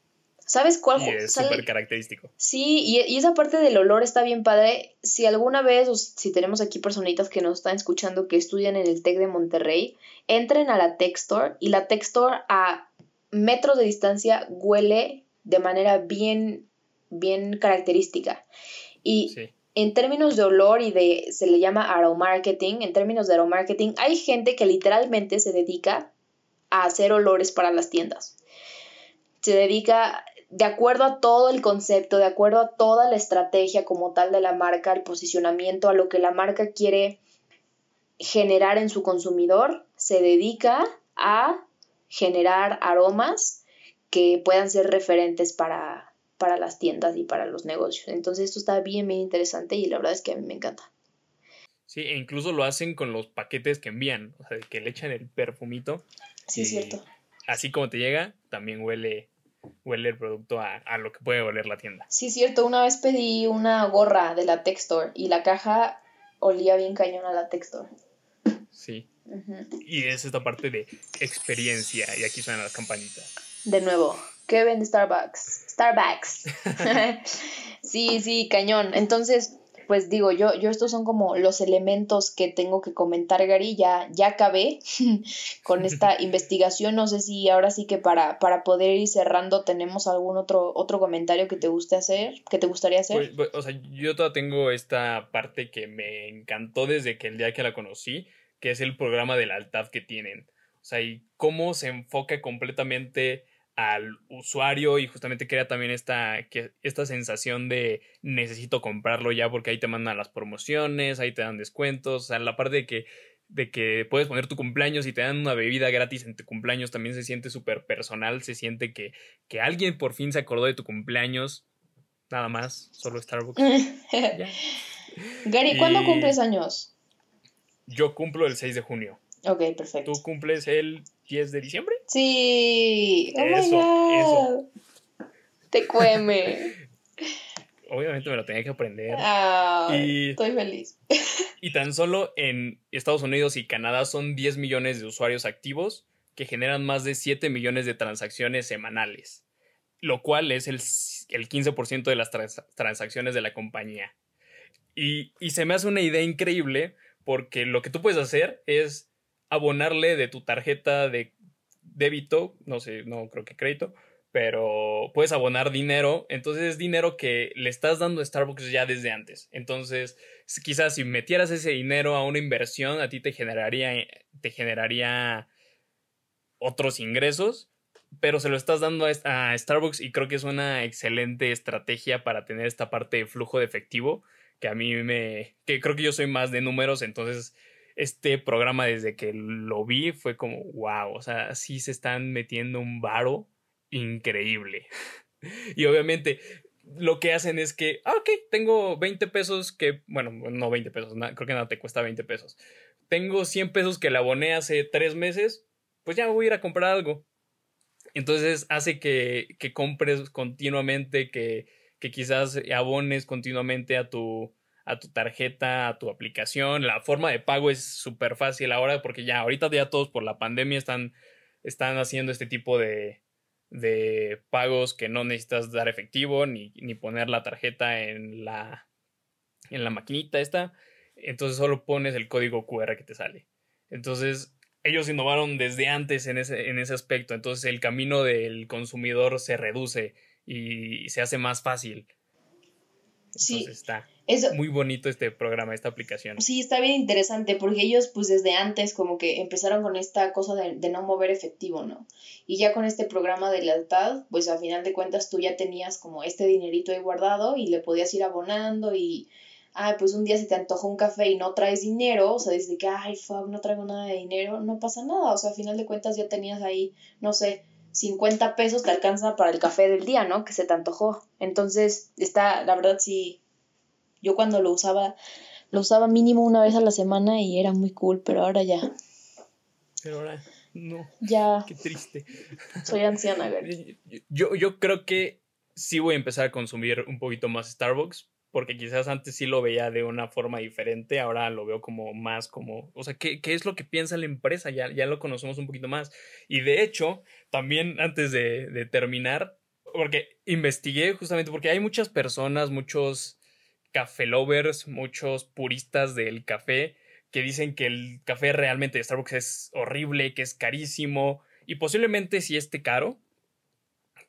¿Sabes cuál? Y es súper característico. Sí, y, esa parte del olor está bien padre. Si alguna vez, o si tenemos aquí personitas que nos están escuchando que estudian en el TEC de Monterrey, entren a la Tech Store y la Tech Store a metros de distancia huele de manera bien, bien característica. Y en términos de olor y de, se le llama aromarketing, en términos de aromarketing, hay gente que literalmente se dedica a hacer olores para las tiendas. Se dedica de acuerdo a todo el concepto, de acuerdo a toda la estrategia como tal de la marca, el posicionamiento, a lo que la marca quiere generar en su consumidor, se dedica a generar aromas que puedan ser referentes para, para las tiendas y para los negocios. Entonces esto está bien, bien interesante y la verdad es que a mí me encanta. Sí, e incluso lo hacen con los paquetes que envían, o sea, que le echan el perfumito. Sí, es cierto. Así como te llega, también huele huele el producto a, lo que puede oler la tienda. Sí, cierto. Una vez pedí una gorra de la Textor y la caja olía bien cañón a la Textor. Sí. Y es esta parte de experiencia. Y aquí suenan las campanitas. De nuevo, ¿qué vende Starbucks? Starbucks. sí, sí, cañón. Entonces, pues digo, yo, yo estos son como los elementos que tengo que comentar, Gary. Ya, ya acabé con esta investigación. No sé si ahora sí que para, para poder ir cerrando tenemos algún otro, otro comentario que te guste hacer, que te gustaría hacer. Pues, pues, o sea, yo todavía tengo esta parte que me encantó desde que el día que la conocí, que es el programa del altad que tienen. O sea, y cómo se enfoca completamente al usuario y justamente crea también esta, que, esta sensación de necesito comprarlo ya porque ahí te mandan las promociones, ahí te dan descuentos, o sea, la parte de que de que puedes poner tu cumpleaños y te dan una bebida gratis en tu cumpleaños, también se siente súper personal, se siente que, que alguien por fin se acordó de tu cumpleaños, nada más, solo Starbucks. Gary, ¿cuándo Y- cumples años? Yo cumplo el 6 de junio. Ok, perfecto. ¿Tú cumples el 10 de diciembre? Sí. Oh Eso, God. Te cueme. Obviamente me lo tenía que aprender. Y- Estoy feliz. Y tan solo en Estados Unidos y Canadá son 10 millones de usuarios activos que generan más de 7 millones de transacciones semanales, lo cual es el, el 15% de las trans- transacciones de la compañía. Y, y se me hace una idea increíble porque lo que tú puedes hacer es abonarle de tu tarjeta de débito, no sé, no creo que crédito, pero puedes abonar dinero, entonces es dinero que le estás dando a Starbucks ya desde antes. Entonces, quizás si metieras ese dinero a una inversión, a ti te generaría, te generaría otros ingresos, pero se lo estás dando a Starbucks y creo que es una excelente estrategia para tener esta parte de flujo de efectivo que a mí me, que creo que yo soy más de números, entonces este programa desde que lo vi fue como, wow, o sea, sí se están metiendo un varo increíble. Y obviamente lo que hacen es que, ah, ok, tengo 20 pesos que, bueno, no 20 pesos, creo que nada te cuesta 20 pesos. Tengo 100 pesos que le aboné hace tres meses, pues ya voy a ir a comprar algo. Entonces hace que, que compres continuamente, que, que quizás abones continuamente a tu, a tu tarjeta, a tu aplicación. La forma de pago es súper fácil ahora porque ya ahorita ya todos por la pandemia están, están haciendo este tipo de, de pagos que no necesitas dar efectivo ni, ni poner la tarjeta en la, en la maquinita esta. Entonces solo pones el código QR que te sale. Entonces ellos innovaron desde antes en ese, en ese aspecto. Entonces el camino del consumidor se reduce y se hace más fácil. Sí. Entonces está Eso, muy bonito este programa, esta aplicación. Sí, está bien interesante porque ellos pues desde antes como que empezaron con esta cosa de, de no mover efectivo, ¿no? Y ya con este programa de lealtad, pues a final de cuentas tú ya tenías como este dinerito ahí guardado y le podías ir abonando y, ay, pues un día se te antojó un café y no traes dinero, o sea, desde que, ay, fuck, no traigo nada de dinero, no pasa nada, o sea, a final de cuentas ya tenías ahí, no sé, 50 pesos te alcanza para el café del día, ¿no? Que se te antojó. Entonces, está, la verdad sí, yo cuando lo usaba, lo usaba mínimo una vez a la semana y era muy cool, pero ahora ya, Pero ahora, no, ya qué triste. soy anciana, Gary. Yo, yo creo que sí voy a empezar a consumir un poquito más Starbucks, porque quizás antes sí lo veía de una forma diferente, ahora lo veo como más como, o sea, ¿qué, qué es lo que piensa la empresa? Ya, ya lo conocemos un poquito más. Y de hecho, también antes de, de terminar, porque investigué justamente porque hay muchas personas, muchos café lovers, muchos puristas del café que dicen que el café realmente de Starbucks es horrible, que es carísimo y posiblemente sí esté caro,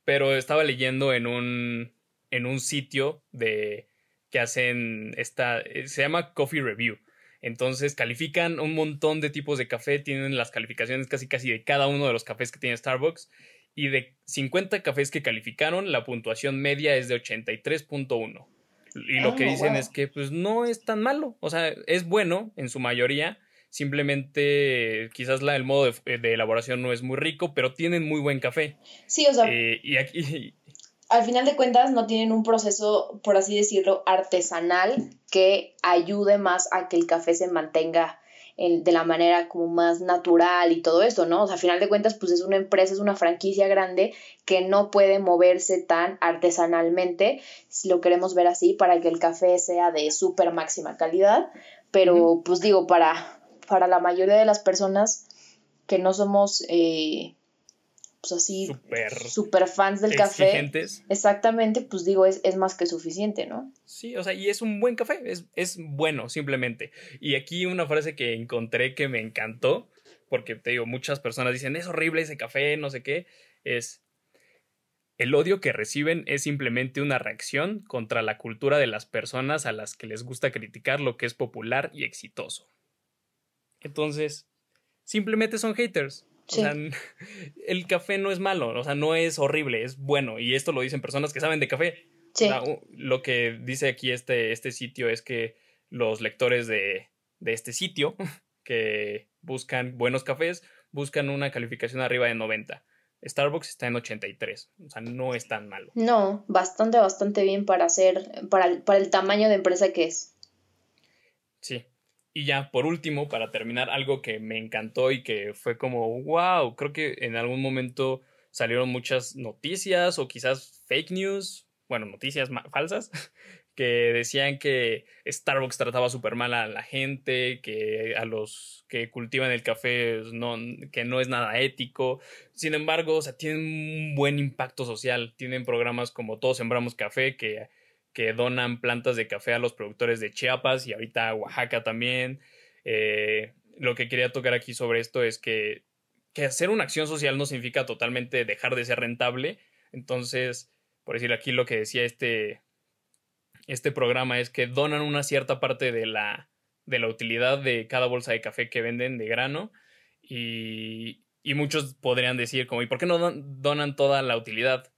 pero estaba leyendo en un, en un sitio de que hacen esta, eh, se llama Coffee Review. Entonces califican un montón de tipos de café, tienen las calificaciones casi casi de cada uno de los cafés que tiene Starbucks. Y de 50 cafés que calificaron, la puntuación media es de 83.1. Y lo Ah, que dicen wow. es que pues no es tan malo. O sea, es bueno en su mayoría. Simplemente quizás la, el modo de, de elaboración no es muy rico, pero tienen muy buen café. Sí, o sea, Eh, y aquí, al final de cuentas no tienen un proceso, por así decirlo, artesanal que ayude más a que el café se mantenga de la manera como más natural y todo esto, ¿no? O sea, al final de cuentas, pues es una empresa, es una franquicia grande que no puede moverse tan artesanalmente, si lo queremos ver así, para que el café sea de súper máxima calidad, pero pues digo, para, para la mayoría de las personas que no somos, eh, pues así, super fans del café. Exactamente, pues digo, es, es más que suficiente, ¿no? Sí, o sea, y es un buen café, es, es bueno simplemente. Y aquí una frase que encontré que me encantó, porque te digo, muchas personas dicen, es horrible ese café, no sé qué, es, el odio que reciben es simplemente una reacción contra la cultura de las personas a las que les gusta criticar lo que es popular y exitoso. Entonces, simplemente son haters. O Sí. sea, el café no es malo, o sea, no es horrible, es bueno. Y esto lo dicen personas que saben de café. Sí. O sea, u- lo que dice aquí este, este sitio es que los lectores de, de este sitio que buscan buenos cafés buscan una calificación arriba de 90. Starbucks está en 83, o sea, no es tan malo. No, bastante, bastante bien para hacer, para para el tamaño de empresa que es. Sí. Y ya, por último, para terminar, algo que me encantó y que fue como, wow, creo que en algún momento salieron muchas noticias o quizás fake news, bueno, noticias falsas, que decían que Starbucks trataba súper mal a la gente, que a los que cultivan el café no, que no es nada ético. Sin embargo, o sea, tienen un buen impacto social. Tienen programas como Todos Sembramos Café, que, que donan plantas de café a los productores de Chiapas y ahorita Oaxaca también. Eh, lo que quería tocar aquí sobre esto es que, que hacer una acción social no significa totalmente dejar de ser rentable. Entonces, por decir aquí lo que decía este, este programa es que donan una cierta parte de la, de la utilidad de cada bolsa de café que venden de grano y, y muchos podrían decir como, ¿y por qué no donan toda la utilidad?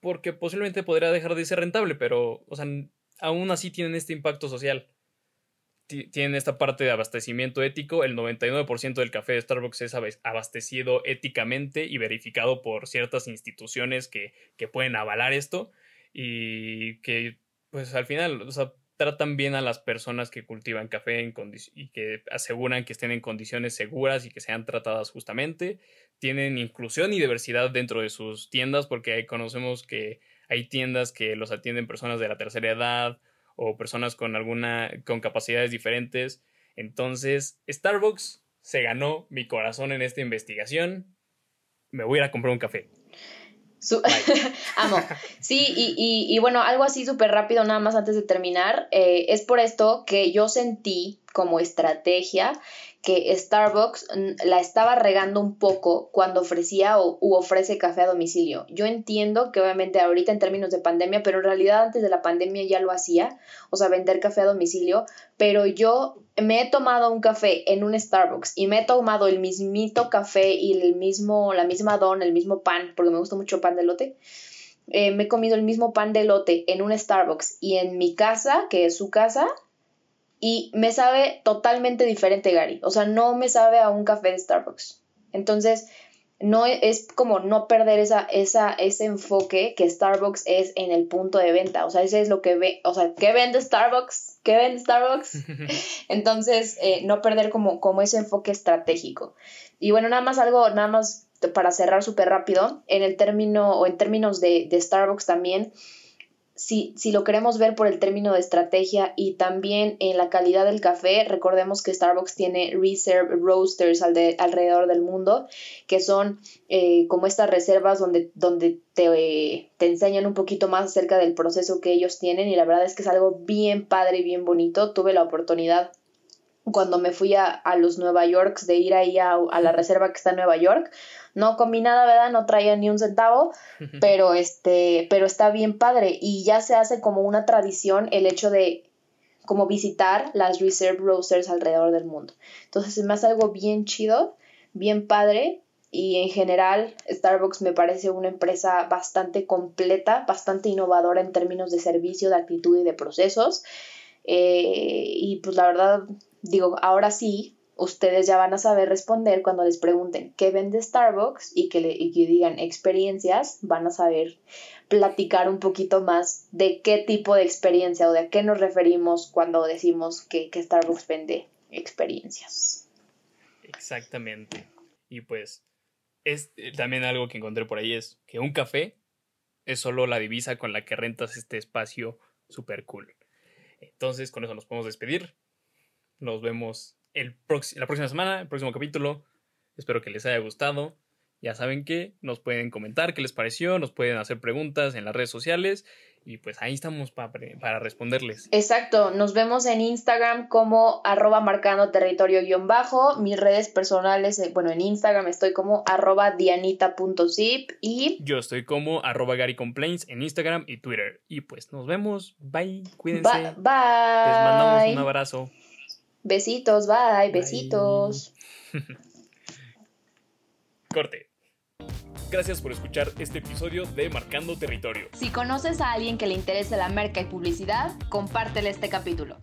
Porque posiblemente podría dejar de ser rentable, pero, o sea, aún así tienen este impacto social. Tienen esta parte de abastecimiento ético. El 99% del café de Starbucks es abastecido éticamente y verificado por ciertas instituciones que, que pueden avalar esto. Y que pues al final, o sea, tratan bien a las personas que cultivan café en y que aseguran que estén en condiciones seguras y que sean tratadas justamente. Tienen inclusión y diversidad dentro de sus tiendas porque conocemos que hay tiendas que los atienden personas de la tercera edad o personas con alguna con capacidades diferentes. Entonces, Starbucks se ganó mi corazón en esta investigación. Me voy a ir a comprar un café. Amo. Sí, y, y, bueno, algo así súper rápido, nada más antes de terminar. Eh, es por esto que yo sentí como estrategia que Starbucks la estaba regando un poco cuando ofrecía o, ofrece café a domicilio. Yo entiendo que obviamente ahorita en términos de pandemia, pero en realidad antes de la pandemia ya lo hacía, o sea, vender café a domicilio, pero yo me he tomado un café en un Starbucks y me he tomado el mismito café y el mismo, la misma don, el mismo pan, porque me gusta mucho pan de lote. Eh, me he comido el mismo pan de lote en un Starbucks y en mi casa, que es su casa, y me sabe totalmente diferente, Gary. O sea, no me sabe a un café de Starbucks. Entonces, no e, es como no perder esa, esa, ese enfoque que Starbucks es en el punto de venta. O sea, ese es lo que ve, o sea, ¿qué vende Starbucks? ¿Qué vende Starbucks? Entonces, eh, no perder como, como ese enfoque estratégico. Y bueno, nada más algo, nada más para cerrar súper rápido, en el término, o en términos de, de Starbucks también, si, si, lo queremos ver por el término de estrategia y también en la calidad del café, recordemos que Starbucks tiene Reserve Roasters alrededor del mundo, que son eh, como estas reservas donde, donde te, te, enseñan un poquito más acerca del proceso que ellos tienen y la verdad es que es algo bien padre y bien bonito. Tuve la oportunidad cuando me fui a, a los Nueva Yorks de ir ahí a, a la reserva que está en Nueva York no comí nada, ¿verdad? No traía ni un centavo, pero este, pero está bien padre y ya se hace como una tradición el hecho de como visitar las Reserve Roasters alrededor del mundo. Entonces es más algo bien chido, bien padre y en general Starbucks me parece una empresa bastante completa, bastante innovadora en términos de servicio, de actitud y de procesos. Eh, y pues la verdad, digo, ahora sí, ustedes ya van a saber responder cuando les pregunten qué vende Starbucks y que, le, digan experiencias, van a saber platicar un poquito más de qué tipo de experiencia o de a qué nos referimos cuando decimos que, que Starbucks vende experiencias. Exactamente. Y pues es eh, también algo que encontré por ahí es que un café es solo la divisa con la que rentas este espacio super cool. Entonces con eso nos podemos despedir. Nos vemos el la próxima semana, el próximo capítulo. Espero que les haya gustado. Ya saben que nos pueden comentar qué les pareció, nos pueden hacer preguntas en las redes sociales y pues ahí estamos para responderles. Exacto, nos vemos en Instagram como arroba marcando territorio guion bajo, mis redes personales, eh, bueno, en Instagram estoy como arroba dianita.zip y... Yo estoy como arroba Gary Complaints en Instagram y Twitter. Y pues nos vemos, bye, cuídense. Bye. Les mandamos un abrazo. Besitos, bye, besitos. Corte. Gracias por escuchar este episodio de Marcando Territorio. Si conoces a alguien que le interese la merca y publicidad, compártele este capítulo.